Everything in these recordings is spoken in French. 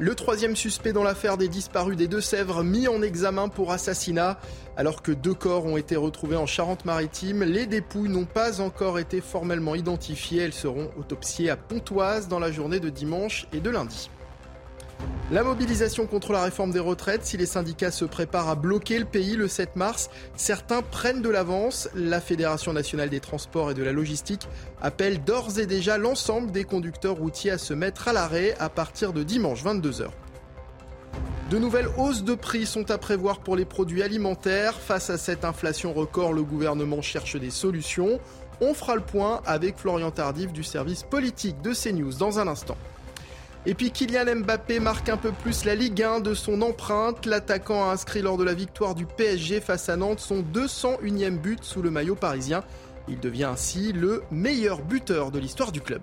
Le troisième suspect dans l'affaire des disparus des Deux-Sèvres mis en examen pour assassinat. Alors que deux corps ont été retrouvés en Charente-Maritime, les dépouilles n'ont pas encore été formellement identifiées. Elles seront autopsiées à Pontoise dans la journée de dimanche et de lundi. La mobilisation contre la réforme des retraites, si les syndicats se préparent à bloquer le pays le 7 mars, certains prennent de l'avance. La Fédération nationale des transports et de la logistique appelle d'ores et déjà l'ensemble des conducteurs routiers à se mettre à l'arrêt à partir de dimanche 22h. De nouvelles hausses de prix sont à prévoir pour les produits alimentaires. Face à cette inflation record, le gouvernement cherche des solutions. On fera le point avec Florian Tardif du service politique de CNews dans un instant. Et puis Kylian Mbappé marque un peu plus la Ligue 1 de son empreinte. L'attaquant a inscrit lors de la victoire du PSG face à Nantes son 201e but sous le maillot parisien. Il devient ainsi le meilleur buteur de l'histoire du club.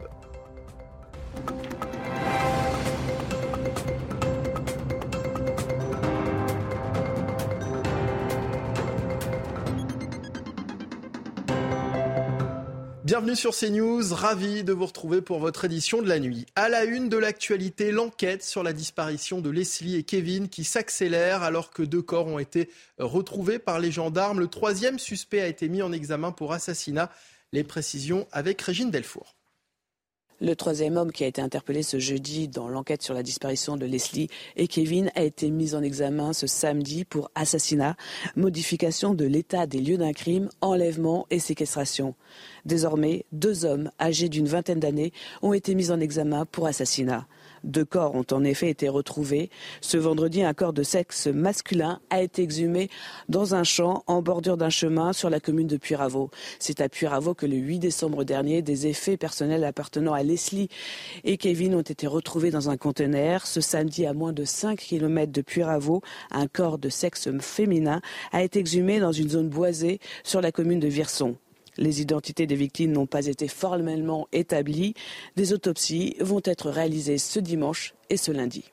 Bienvenue sur CNews, ravi de vous retrouver pour votre édition de la nuit. À la une de l'actualité, l'enquête sur la disparition de Leslie et Kevin qui s'accélère alors que deux corps ont été retrouvés par les gendarmes. Le troisième suspect a été mis en examen pour assassinat. Les précisions avec Régine Delfour. Le troisième homme qui a été interpellé ce jeudi dans l'enquête sur la disparition de Leslie et Kevin a été mis en examen ce samedi pour assassinat, modification de l'état des lieux d'un crime, enlèvement et séquestration. Désormais, deux hommes âgés d'une vingtaine d'années ont été mis en examen pour assassinat. Deux corps ont en effet été retrouvés. Ce vendredi, un corps de sexe masculin a été exhumé dans un champ en bordure d'un chemin sur la commune de Puyraveau. C'est à Puyraveau que le 8 décembre dernier, des effets personnels appartenant à Leslie et Kevin ont été retrouvés dans un conteneur. Ce samedi, à moins de 5 km de Puyraveau, un corps de sexe féminin a été exhumé dans une zone boisée sur la commune de Virson. Les identités des victimes n'ont pas été formellement établies. Des autopsies vont être réalisées ce dimanche et ce lundi.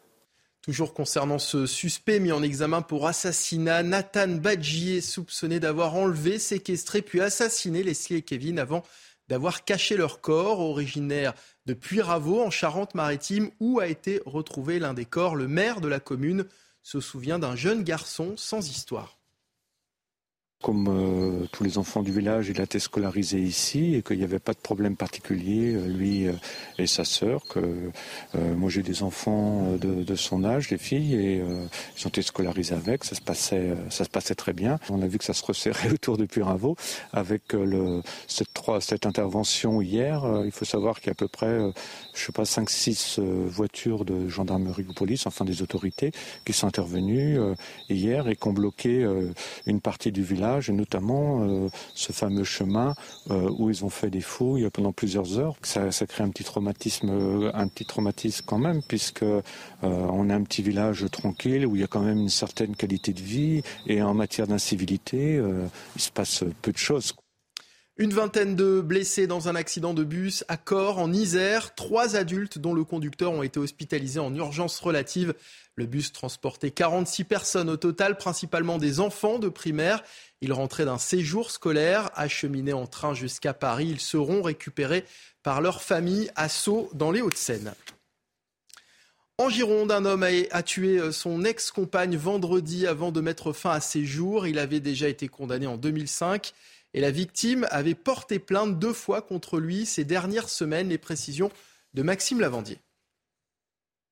Toujours concernant ce suspect mis en examen pour assassinat, Nathan Badji est soupçonné d'avoir enlevé, séquestré puis assassiné Leslie et Kevin avant d'avoir caché leur corps, originaire de Puyraveau en Charente-Maritime, où a été retrouvé l'un des corps. Le maire de la commune se souvient d'un jeune garçon sans histoire comme euh, tous les enfants du village, il a été scolarisé ici et qu'il n'y avait pas de problème particulier, euh, lui euh, et sa sœur. Que moi j'ai des enfants de, son âge, des filles, et ils ont été scolarisés avec. Ça se passait, ça se passait très bien. On a vu que ça se resserrait autour de Puravo avec le, cette, cette intervention hier. il faut savoir qu'il y a à peu près, je sais pas, 5-6 voitures de gendarmerie ou police, enfin des autorités, qui sont intervenues hier et qui ont bloqué une partie du village et notamment euh, ce fameux chemin euh, où ils ont fait des fouilles pendant plusieurs heures. Ça, crée un petit traumatisme, euh, un petit traumatisme quand même, puisque on est un petit village tranquille où il y a quand même une certaine qualité de vie et en matière d'incivilité, il se passe peu de choses. Une vingtaine de blessés dans un accident de bus à Corps, en Isère. Trois adultes, dont le conducteur, ont été hospitalisés en urgence relative. Le bus transportait 46 personnes au total, principalement des enfants de primaire. Ils rentraient d'un séjour scolaire, acheminés en train jusqu'à Paris. Ils seront récupérés par leur famille à Sceaux, dans les Hauts-de-Seine. En Gironde, un homme a, tué euh, son ex-compagne vendredi avant de mettre fin à ses jours. Il avait déjà été condamné en 2005 et la victime avait porté plainte deux fois contre lui ces dernières semaines. Les précisions de Maxime Lavandier.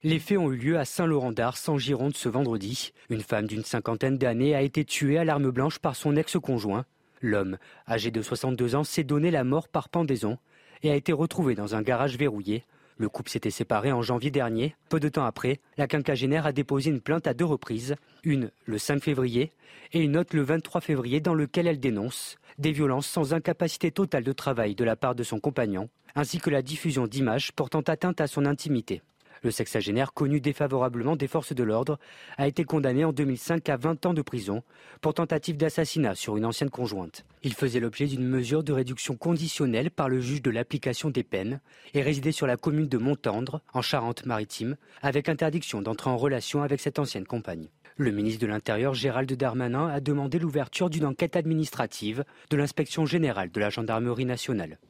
Les faits ont eu lieu à Saint-Laurent-d'Ars, en Gironde, ce vendredi. Une femme d'une cinquantaine d'années a été tuée à l'arme blanche par son ex-conjoint. L'homme, âgé de 62 ans, s'est donné la mort par pendaison et a été retrouvé dans un garage verrouillé. Le couple s'était séparé en janvier dernier. Peu de temps après, la quinquagénaire a déposé une plainte à deux reprises, une le 5 février et une autre le 23 février dans lequel elle dénonce des violences sans incapacité totale de travail de la part de son compagnon, ainsi que la diffusion d'images portant atteinte à son intimité. Le sexagénaire, connu défavorablement des forces de l'ordre, a été condamné en 2005 à 20 ans de prison pour tentative d'assassinat sur une ancienne conjointe. Il faisait l'objet d'une mesure de réduction conditionnelle par le juge de l'application des peines et résidait sur la commune de Montendre, en Charente-Maritime, avec interdiction d'entrer en relation avec cette ancienne compagne. Le ministre de l'Intérieur, Gérald Darmanin, a demandé l'ouverture d'une enquête administrative de l'inspection générale de la gendarmerie nationale.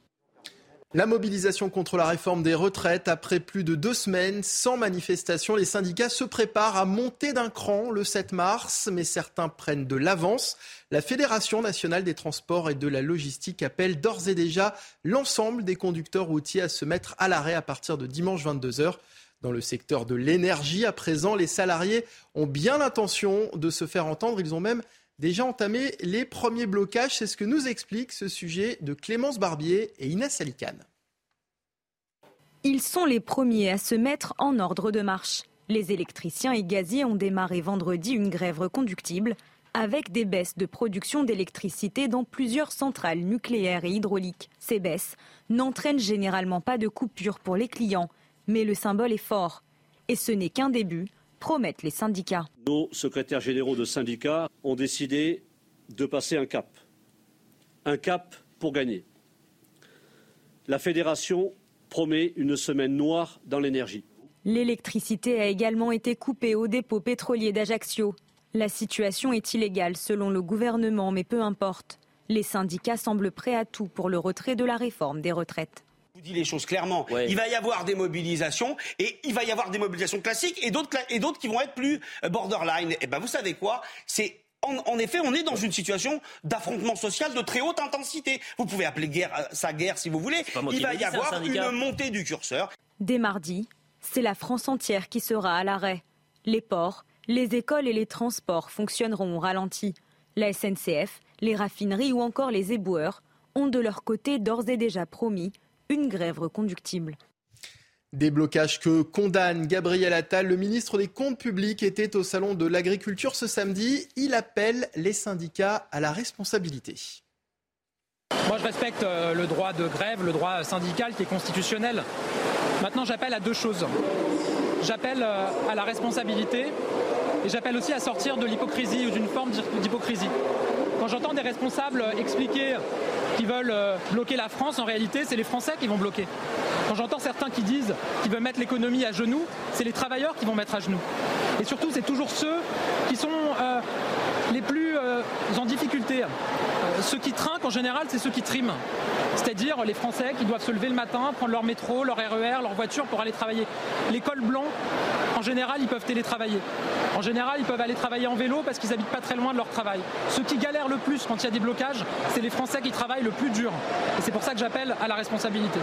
La mobilisation contre la réforme des retraites, après plus de deux semaines sans manifestation, les syndicats se préparent à monter d'un cran le 7 mars, mais certains prennent de l'avance. La Fédération nationale des transports et de la logistique appelle d'ores et déjà l'ensemble des conducteurs routiers à se mettre à l'arrêt à partir de dimanche 22h. Dans le secteur de l'énergie, à présent, les salariés ont bien l'intention de se faire entendre. Ils ont même déjà entamé les premiers blocages. C'est ce que nous explique ce sujet de Clémence Barbier et Inès Alicane. Ils sont les premiers à se mettre en ordre de marche. Les électriciens et gaziers ont démarré vendredi une grève reconductible avec des baisses de production d'électricité dans plusieurs centrales nucléaires et hydrauliques. Ces baisses n'entraînent généralement pas de coupure pour les clients, mais le symbole est fort. Et ce n'est qu'un début, promettent les syndicats. Nos secrétaires généraux de syndicats ont décidé de passer un cap. Un cap pour gagner. La fédération promet une semaine noire dans l'énergie. L'électricité a également été coupée au dépôt pétrolier d'Ajaccio. La situation est illégale selon le gouvernement, mais peu importe. Les syndicats semblent prêts à tout pour le retrait de la réforme des retraites. Dis les choses clairement. Il va y avoir des mobilisations et il va y avoir des mobilisations classiques et d'autres et d'autres qui vont être plus euh, borderline. Et eh ben vous savez quoi? C'est en, effet, on est dans une situation d'affrontement social de très haute intensité. Vous pouvez appeler guerre, euh, ça guerre si vous voulez. Il va y avoir une montée du curseur. Dès mardi, c'est la France entière qui sera à l'arrêt. Les ports, les écoles et les transports fonctionneront au ralenti. La SNCF, les raffineries ou encore les éboueurs ont de leur côté d'ores et déjà promis une grève reconductible. Des blocages que condamne Gabriel Attal. Le ministre des Comptes publics était au Salon de l'Agriculture ce samedi. Il appelle les syndicats à la responsabilité. Moi, je respecte euh, le droit de grève, le droit syndical qui est constitutionnel. Maintenant, j'appelle à deux choses. J'appelle euh, à la responsabilité et j'appelle aussi à sortir de l'hypocrisie ou d'une forme d'hypocrisie. Quand j'entends des responsables expliquer qu'ils veulent euh, bloquer la France, en réalité, c'est les Français qui vont bloquer. Quand j'entends certains qui disent qu'ils veulent mettre l'économie à genoux, c'est les travailleurs qui vont mettre à genoux. Et surtout, c'est toujours ceux qui sont euh, les plus euh, en difficulté. ceux qui trinquent, en général, c'est ceux qui triment. C'est-à-dire les Français qui doivent se lever le matin, prendre leur métro, leur RER, leur voiture pour aller travailler. Les cols blancs, en général, ils peuvent télétravailler. En général, ils peuvent aller travailler en vélo parce qu'ils habitent pas très loin de leur travail. Ceux qui galèrent le plus quand il y a des blocages, c'est les Français qui travaillent le plus dur. Et c'est pour ça que j'appelle à la responsabilité.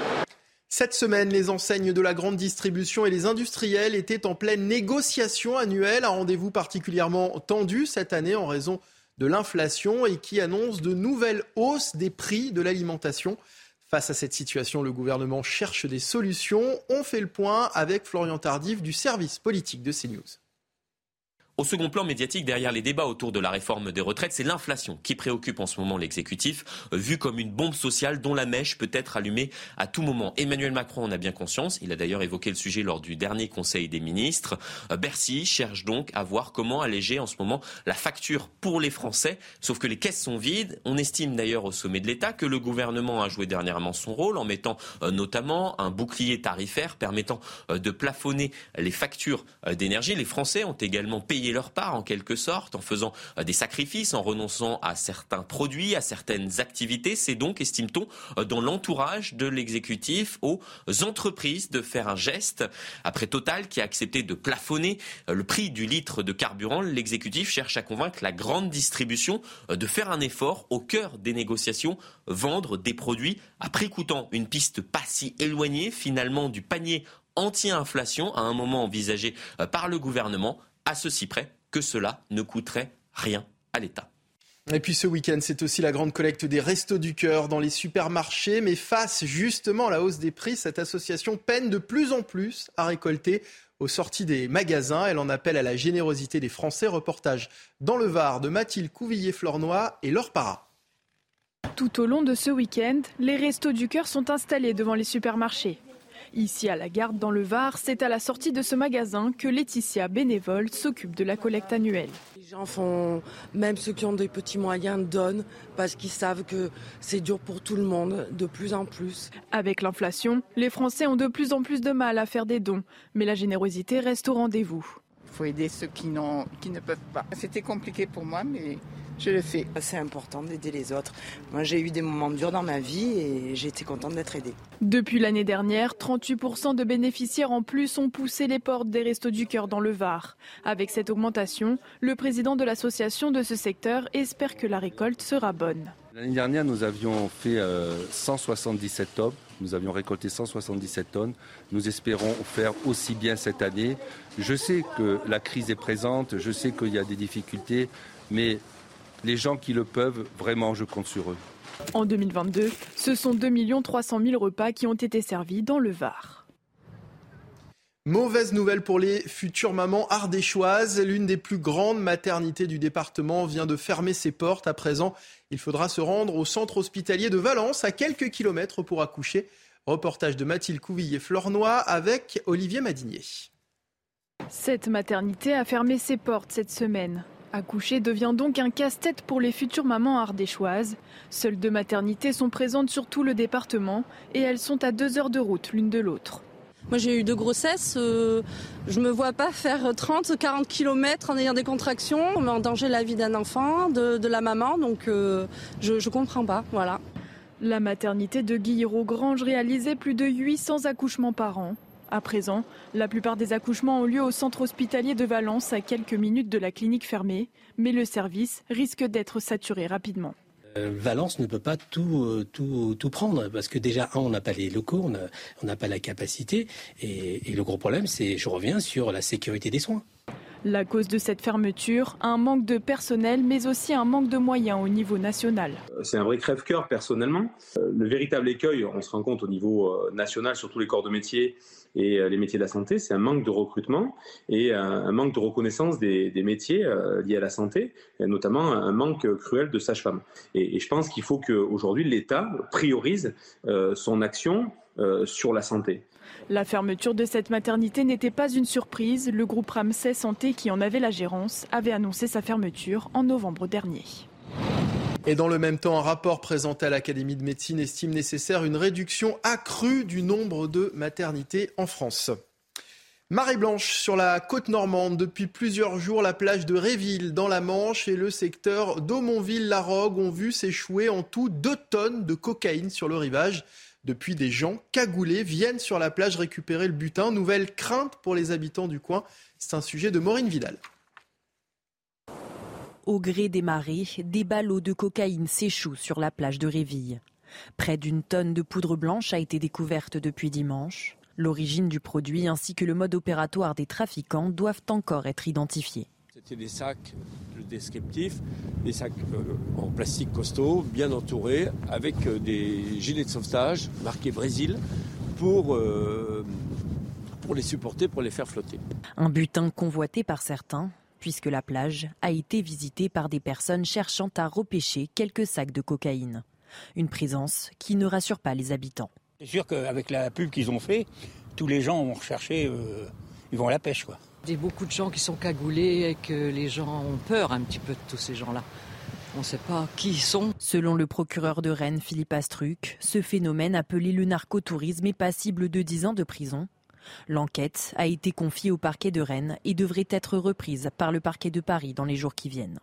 Cette semaine, les enseignes de la grande distribution et les industriels étaient en pleine négociation annuelle, un rendez-vous particulièrement tendu cette année en raison de l'inflation et qui annonce de nouvelles hausses des prix de l'alimentation. Face à cette situation, le gouvernement cherche des solutions. On fait le point avec Florian Tardif du service politique de CNews. Au second plan médiatique, derrière les débats autour de la réforme des retraites, c'est l'inflation qui préoccupe en ce moment l'exécutif, euh, vu comme une bombe sociale dont la mèche peut être allumée à tout moment. Emmanuel Macron en a bien conscience. Il a d'ailleurs évoqué le sujet lors du dernier Conseil des ministres. Euh, Bercy cherche donc à voir comment alléger en ce moment la facture pour les Français. Sauf que les caisses sont vides. On estime d'ailleurs au sommet de l'État que le gouvernement a joué dernièrement son rôle en mettant euh, notamment un bouclier tarifaire permettant de plafonner les factures d'énergie. Les Français ont également payé leur part en quelque sorte, en faisant euh, des sacrifices, en renonçant à certains produits, à certaines activités. C'est donc, estime-t-on, euh, dans l'entourage de l'exécutif aux entreprises de faire un geste. Après Total qui a accepté de plafonner euh, le prix du litre de carburant, l'exécutif cherche à convaincre la grande distribution de faire un effort au cœur des négociations, vendre des produits à prix coûtant. Une piste pas si éloignée finalement du panier anti-inflation à un moment envisagé par le gouvernement à ceci près que cela ne coûterait rien à l'État. Et puis ce week-end, c'est aussi la grande collecte des restos du cœur dans les supermarchés. Mais face justement à la hausse des prix, cette association peine de plus en plus à récolter aux sorties des magasins. Elle en appelle à la générosité des Français. Reportage dans le Var de Mathilde Couvillier-Flornois et Laure Para. Tout au long de ce week-end, les restos du cœur sont installés devant les supermarchés. Ici à la Garde dans le Var, c'est à la sortie de ce magasin que Laetitia, bénévole, s'occupe de la collecte annuelle. Les gens font, même ceux qui ont des petits moyens, donnent parce qu'ils savent que c'est dur pour tout le monde, de plus en plus. Avec l'inflation, les Français ont de plus en plus de mal à faire des dons, mais la générosité reste au rendez-vous. Il faut aider ceux qui, qui ne peuvent pas. C'était compliqué pour moi, mais je le fais. C'est important d'aider les autres. Moi, j'ai eu des moments durs dans ma vie et j'ai été contente d'être aidée. Depuis l'année dernière, 38% de bénéficiaires en plus ont poussé les portes des Restos du Cœur dans le Var. Avec cette augmentation, le président de l'association de ce secteur espère que la récolte sera bonne. L'année dernière, nous avions fait 177 euh, tonnes. Nous avions récolté 177 tonnes. Nous espérons faire aussi bien cette année. Je sais que la crise est présente, je sais qu'il y a des difficultés, mais les gens qui le peuvent, vraiment, je compte sur eux. En 2022, ce sont 2 300 000 repas qui ont été servis dans le Var. Mauvaise nouvelle pour les futures mamans ardéchoises. L'une des plus grandes maternités du département vient de fermer ses portes. À présent, il faudra se rendre au centre hospitalier de Valence, à quelques kilomètres pour accoucher. Reportage de Mathilde Couvillier-Flornois avec Olivier Madinier. Cette maternité a fermé ses portes cette semaine. Accoucher devient donc un casse-tête pour les futures mamans ardéchoises. Seules deux maternités sont présentes sur tout le département et elles sont à deux heures de route l'une de l'autre. Moi j'ai eu deux grossesses, euh, je me vois pas faire 30, 40 km en ayant des contractions, on met en danger la vie d'un enfant, de, la maman, donc euh, je, ne comprends pas, voilà. La maternité de Guillerot-Grange réalisait plus de 800 accouchements par an. À présent, la plupart des accouchements ont lieu au centre hospitalier de Valence, à quelques minutes de la clinique fermée, mais le service risque d'être saturé rapidement. Euh, Valence ne peut pas tout, euh, tout, tout, prendre parce que déjà, on n'a pas les locaux, on n'a pas la capacité. Et, et le gros problème, c'est, je reviens sur la sécurité des soins. La cause de cette fermeture, un manque de personnel, mais aussi un manque de moyens au niveau national. C'est un vrai crève-cœur personnellement. Euh, le véritable écueil, on se rend compte au niveau national sur tous les corps de métier, et euh, les métiers de la santé, c'est un manque de recrutement et un manque de reconnaissance des, métiers euh, liés à la santé, notamment un manque cruel de sages-femmes. Et, je pense qu'il faut qu'aujourd'hui l'État priorise euh, son action sur la santé. La fermeture de cette maternité n'était pas une surprise. Le groupe Ramsay Santé, qui en avait la gérance, avait annoncé sa fermeture en novembre dernier. Et dans le même temps, un rapport présenté à l'Académie de médecine estime nécessaire une réduction accrue du nombre de maternités en France. Marée blanche sur la côte normande. Depuis plusieurs jours, la plage de Réville dans la Manche et le secteur d'Aumonville-la-Rogue ont vu s'échouer en tout deux tonnes de cocaïne sur le rivage. Depuis, des gens cagoulés viennent sur la plage récupérer le butin. Nouvelle crainte pour les habitants du coin. C'est un sujet de Maureen Vidal. Au gré des marées, des ballots de cocaïne s'échouent sur la plage de Réville. Près d'une tonne de poudre blanche a été découverte depuis dimanche. L'origine du produit ainsi que le mode opératoire des trafiquants doivent encore être identifiés. C'était des sacs descriptifs, des sacs euh, en plastique costaud, bien entourés, avec euh, des gilets de sauvetage marqués Brésil pour, euh, pour les supporter, pour les faire flotter. Un butin convoité par certains, puisque la plage a été visitée par des personnes cherchant à repêcher quelques sacs de cocaïne. Une présence qui ne rassure pas les habitants. C'est sûr qu'avec la pub qu'ils ont fait, tous les gens vont rechercher, euh, ils vont à la pêche. Quoi. Il y a beaucoup de gens qui sont cagoulés et que les gens ont peur un petit peu de tous ces gens-là. On ne sait pas qui ils sont. Selon le procureur de Rennes, Philippe Astruc, ce phénomène appelé le narcotourisme est passible de 10 ans de prison L'enquête a été confiée au parquet de Rennes et devrait être reprise par le parquet de Paris dans les jours qui viennent.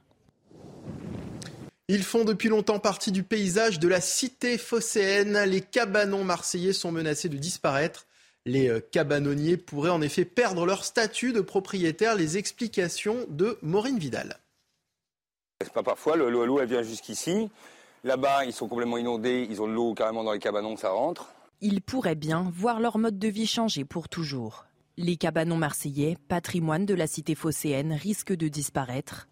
Ils font depuis longtemps partie du paysage de la cité phocéenne. Les cabanons marseillais sont menacés de disparaître. Les euh, cabanonniers pourraient en effet perdre leur statut de propriétaire. Les explications de Maureen Vidal. Pas parfois, l'eau elle vient jusqu'ici. Là-bas, ils sont complètement inondés, ils ont de l'eau carrément dans les cabanons, ça rentre. Ils pourraient bien voir leur mode de vie changer pour toujours. Les cabanons marseillais, patrimoine de la cité phocéenne, risquent de disparaître.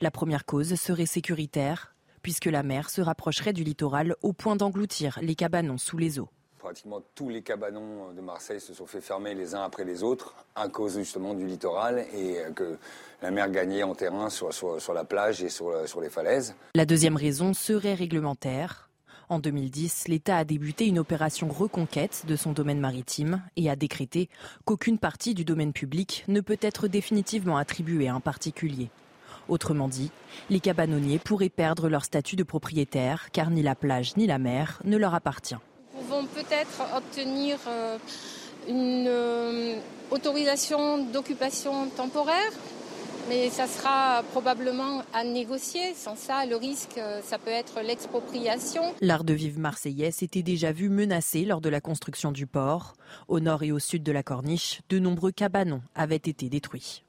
La première cause serait sécuritaire. puisque la mer se rapprocherait du littoral au point d'engloutir les cabanons sous les eaux. Pratiquement tous les cabanons de Marseille se sont fait fermer les uns après les autres à cause justement du littoral et que la mer gagnait en terrain sur, sur, la plage et sur, sur les falaises. La deuxième raison serait réglementaire. En 2010, l'État a débuté une opération reconquête de son domaine maritime et a décrété qu'aucune partie du domaine public ne peut être définitivement attribuée à un particulier. Autrement dit, les cabanonniers pourraient perdre leur statut de propriétaire car ni la plage ni la mer ne leur appartient. Nous pouvons peut-être obtenir euh, une euh, autorisation d'occupation temporaire, mais ça sera probablement à négocier. Sans ça, le risque, euh, ça peut être l'expropriation. L'art de vivre marseillais s'était déjà vu menacé lors de la construction du port. Au nord et au sud de la corniche, de nombreux cabanons avaient été détruits.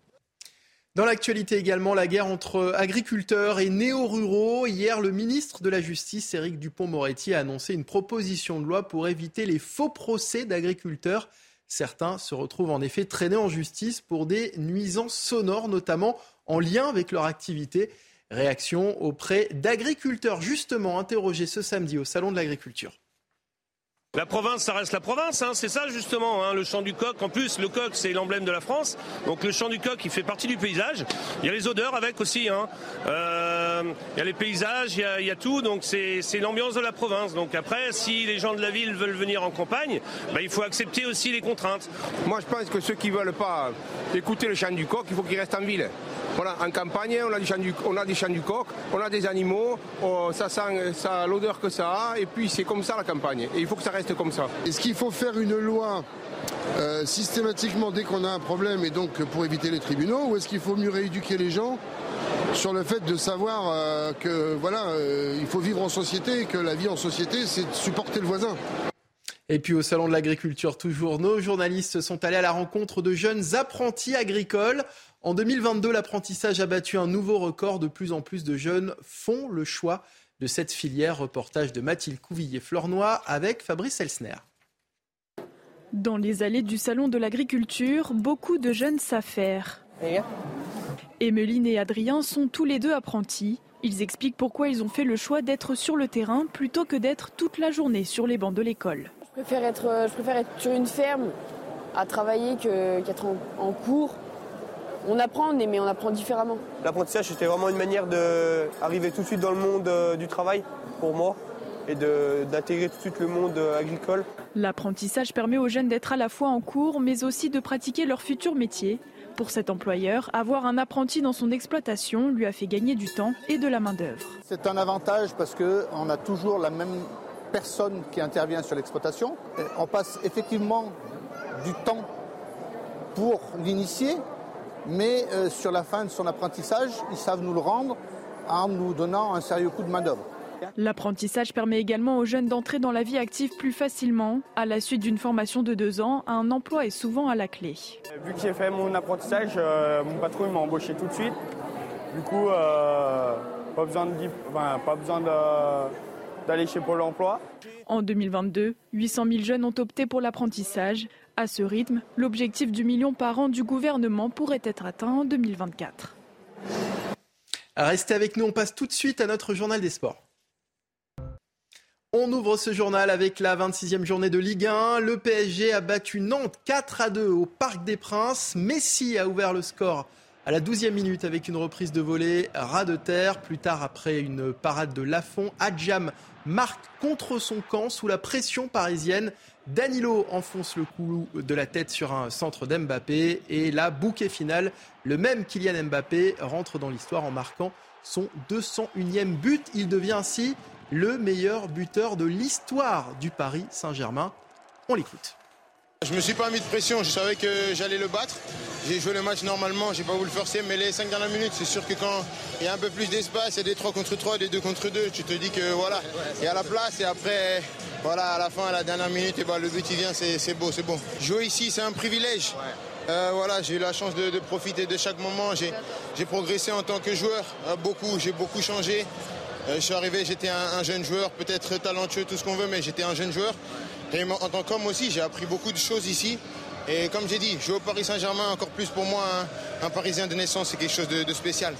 Dans l'actualité également, la guerre entre agriculteurs et néo-ruraux. Hier, le ministre de la Justice, Éric Dupont-Moretti, a annoncé une proposition de loi pour éviter les faux procès d'agriculteurs. Certains se retrouvent en effet traînés en justice pour des nuisances sonores, notamment en lien avec leur activité. Réaction auprès d'agriculteurs justement interrogés ce samedi au Salon de l'Agriculture. La province, ça reste la province, hein, c'est ça justement, hein, le chant du coq. En plus, le coq, c'est l'emblème de la France. Donc le chant du coq, il fait partie du paysage. Il y a les odeurs avec aussi. Hein. Euh, il y a les paysages, il y a, tout. Donc c'est l'ambiance de la province. Donc après, si les gens de la ville veulent venir en campagne, bah, il faut accepter aussi les contraintes. Moi, je pense que ceux qui veulent pas écouter le chant du coq, il faut qu'ils restent en ville. Voilà, en campagne, on a, du on a des chants du coq, on a des animaux, oh, ça sent ça, l'odeur que ça a, et puis c'est comme ça la campagne. Et il faut que ça reste comme ça. Est-ce qu'il faut faire une loi euh, systématiquement dès qu'on a un problème et donc pour éviter les tribunaux, ou est-ce qu'il faut mieux rééduquer les gens sur le fait de savoir euh, que voilà, euh, il faut vivre en société et que la vie en société, c'est de supporter le voisin. Et puis au Salon de l'Agriculture, toujours, nos journalistes sont allés à la rencontre de jeunes apprentis agricoles. En 2022, l'apprentissage a battu un nouveau record. De plus en plus de jeunes font le choix de cette filière. Reportage de Mathilde Couvillier-Flornois avec Fabrice Elsner. Dans les allées du Salon de l'Agriculture, beaucoup de jeunes s'affairent. Emeline et Adrien sont tous les deux apprentis. Ils expliquent pourquoi ils ont fait le choix d'être sur le terrain plutôt que d'être toute la journée sur les bancs de l'école. Je préfère être, je préfère être sur une ferme à travailler qu'être en cours on apprend, mais on apprend différemment. L'apprentissage, c'était vraiment une manière d'arriver tout de suite dans le monde euh, du travail pour moi et d'intégrer tout de suite le monde euh, agricole. L'apprentissage permet aux jeunes d'être à la fois en cours, mais aussi de pratiquer leur futur métier. Pour cet employeur, avoir un apprenti dans son exploitation lui a fait gagner du temps et de la main-d'œuvre. C'est un avantage parce qu'on a toujours la même personne qui intervient sur l'exploitation. On passe effectivement du temps pour l'initier, mais euh, sur la fin de son apprentissage, ils savent nous le rendre en nous donnant un sérieux coup de main-d'œuvre. L'apprentissage permet également aux jeunes d'entrer dans la vie active plus facilement. À la suite d'une formation de deux ans, un emploi est souvent à la clé. Vu que j'ai fait mon apprentissage, euh, mon patron m'a embauché tout de suite. Du coup, euh, pas besoin d'aller chez Pôle emploi. En 2022, 800 000 jeunes ont opté pour l'apprentissage. À ce rythme, l'objectif du million par an du gouvernement pourrait être atteint en 2024. Restez avec nous, on passe tout de suite à notre journal des sports. On ouvre ce journal avec la 26e journée de Ligue 1. Le PSG a battu Nantes 4 à 2 au Parc des Princes. Messi a ouvert le score à la 12e minute avec une reprise de volée ras de terre. Plus tard, après une parade de Lafont, Adjam marque contre son camp sous la pression parisienne. Danilo enfonce le coup de la tête sur un centre d'Mbappé. Et là, bouquet final, le même Kylian Mbappé rentre dans l'histoire en marquant son 201e but. Il devient ainsi le meilleur buteur de l'histoire du Paris Saint-Germain. On l'écoute. Je me suis pas mis de pression, je savais que j'allais le battre. J'ai joué le match normalement, j'ai pas voulu le forcer, mais les 5 dernières minutes, c'est sûr que quand il y a un peu plus d'espace, il y a des 3 contre 3, des 2 contre 2, tu te dis que voilà, il y a la place et après, voilà, à la fin, à la dernière minute, et bah, le but il vient, c'est beau, c'est bon. Jouer ici, c'est un privilège. Euh, voilà, j'ai eu la chance de, profiter de chaque moment. J'ai progressé en tant que joueur, euh, beaucoup, j'ai beaucoup changé. Euh, je suis arrivé, j'étais un, jeune joueur, peut-être talentueux, tout ce qu'on veut, mais j'étais un jeune joueur. Et en tant qu'homme aussi, j'ai appris beaucoup de choses ici. Et comme j'ai dit, jouer au Paris Saint-Germain, encore plus pour moi, un, Parisien de naissance, c'est quelque chose de, spécial.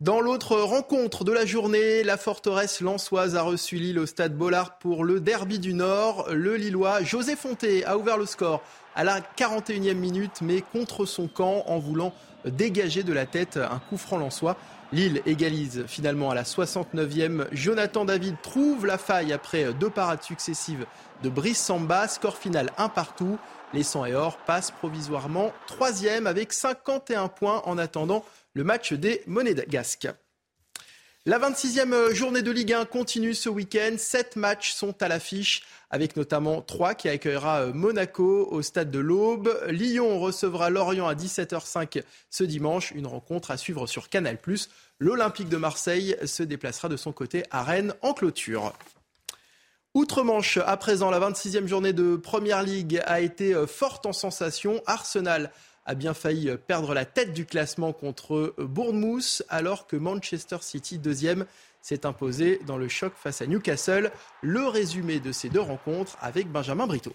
Dans l'autre rencontre de la journée, la forteresse lançoise a reçu Lille au stade Bollard pour le derby du Nord. Le Lillois José Fonté a ouvert le score à la 41e minute, mais contre son camp en voulant dégager de la tête un coup franc lançois. Lille égalise finalement à la 69e. Jonathan David trouve la faille après deux parades successives de Brice Samba. Score final un partout. Les 100 et or passent provisoirement troisième avec 51 points en attendant le match des Monégasques. La 26e journée de Ligue 1 continue ce week-end. Sept matchs sont à l'affiche, avec notamment trois qui accueillera Monaco au stade de l'Aube. Lyon recevra Lorient à 17h05 ce dimanche. Une rencontre à suivre sur Canal. L'Olympique de Marseille se déplacera de son côté à Rennes en clôture. Outre-Manche, à présent, la 26e journée de Première Ligue a été forte en sensation. Arsenal a bien failli perdre la tête du classement contre Bournemouth, alors que Manchester City, deuxième, s'est imposé dans le choc face à Newcastle. Le résumé de ces deux rencontres avec Benjamin Brito.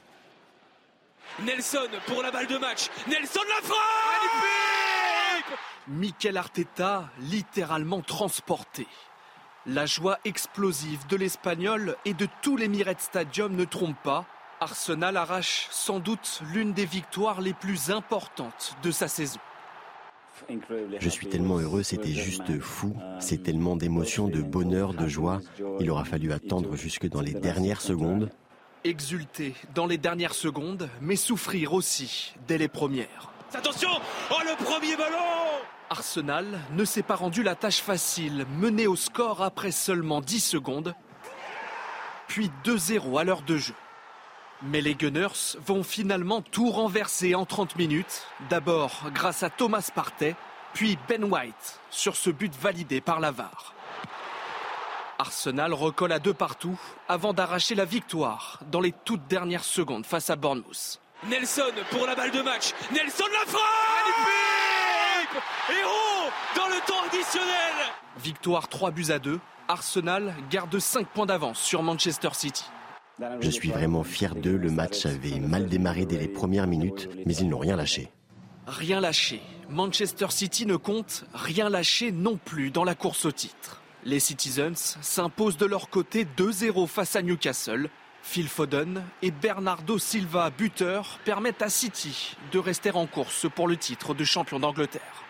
Nelson pour la balle de match. Nelson la frappe Mikel Arteta littéralement transporté. La joie explosive de l'Espagnol et de tout l'Emirates Stadium ne trompe pas. Arsenal arrache sans doute l'une des victoires les plus importantes de sa saison. Je suis tellement heureux, c'était juste fou. C'est tellement d'émotions, de bonheur, de joie. Il aura fallu attendre jusque dans les dernières secondes. Exulter dans les dernières secondes, mais souffrir aussi dès les premières. Attention Oh le premier ballon Arsenal ne s'est pas rendu la tâche facile, mené au score après seulement 10 secondes, puis 2-0 à l'heure de jeu. Mais les Gunners vont finalement tout renverser en 30 minutes. D'abord grâce à Thomas Partey, puis Ben White sur ce but validé par la VAR. Arsenal recolle à deux partout avant d'arracher la victoire dans les toutes dernières secondes face à Bournemouth. Nelson pour la balle de match. Nelson la frappe Héros dans le temps additionnel Victoire 3 buts à 2. Arsenal garde 5 points d'avance sur Manchester City. Je suis vraiment fier d'eux. Le match avait mal démarré dès les premières minutes, mais ils n'ont rien lâché. Rien lâché. Manchester City ne compte rien lâcher non plus dans la course au titre. Les Citizens s'imposent de leur côté 2-0 face à Newcastle. Phil Foden et Bernardo Silva, buteurs, permettent à City de rester en course pour le titre de champion d'Angleterre.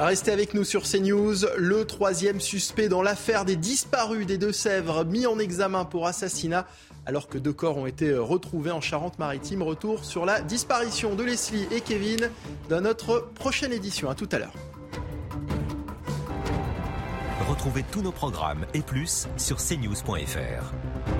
Restez avec nous sur CNews. Le troisième suspect dans l'affaire des disparus des Deux-Sèvres, mis en examen pour assassinat, alors que deux corps ont été retrouvés en Charente-Maritime. Retour sur la disparition de Leslie et Kevin dans notre prochaine édition. À tout à l'heure. Retrouvez tous nos programmes et plus sur cnews.fr.